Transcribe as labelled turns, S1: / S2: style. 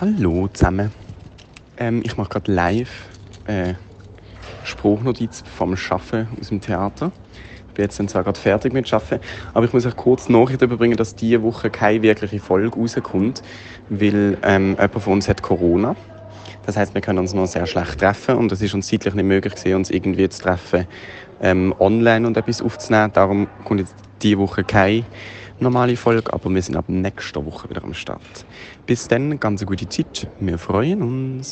S1: Hallo zusammen. Ähm, ich mache gerade live äh, Spruchnotiz vom Schaffen aus dem Theater. Ich bin jetzt zwar gerade fertig mit Schaffen, aber ich muss euch kurz Nachricht überbringen, dass diese Woche keine wirkliche Folge rauskommt, weil ähm, jemand von uns hat Corona. Das heißt, wir können uns noch sehr schlecht treffen und es ist uns zeitlich nicht möglich gewesen, uns irgendwie zu treffen, ähm, online und etwas aufzunehmen. Darum kommt jetzt diese Woche keine normale Folge, aber wir sind ab nächster Woche wieder am Start. Bis dann, ganz eine gute Zeit. Wir freuen uns.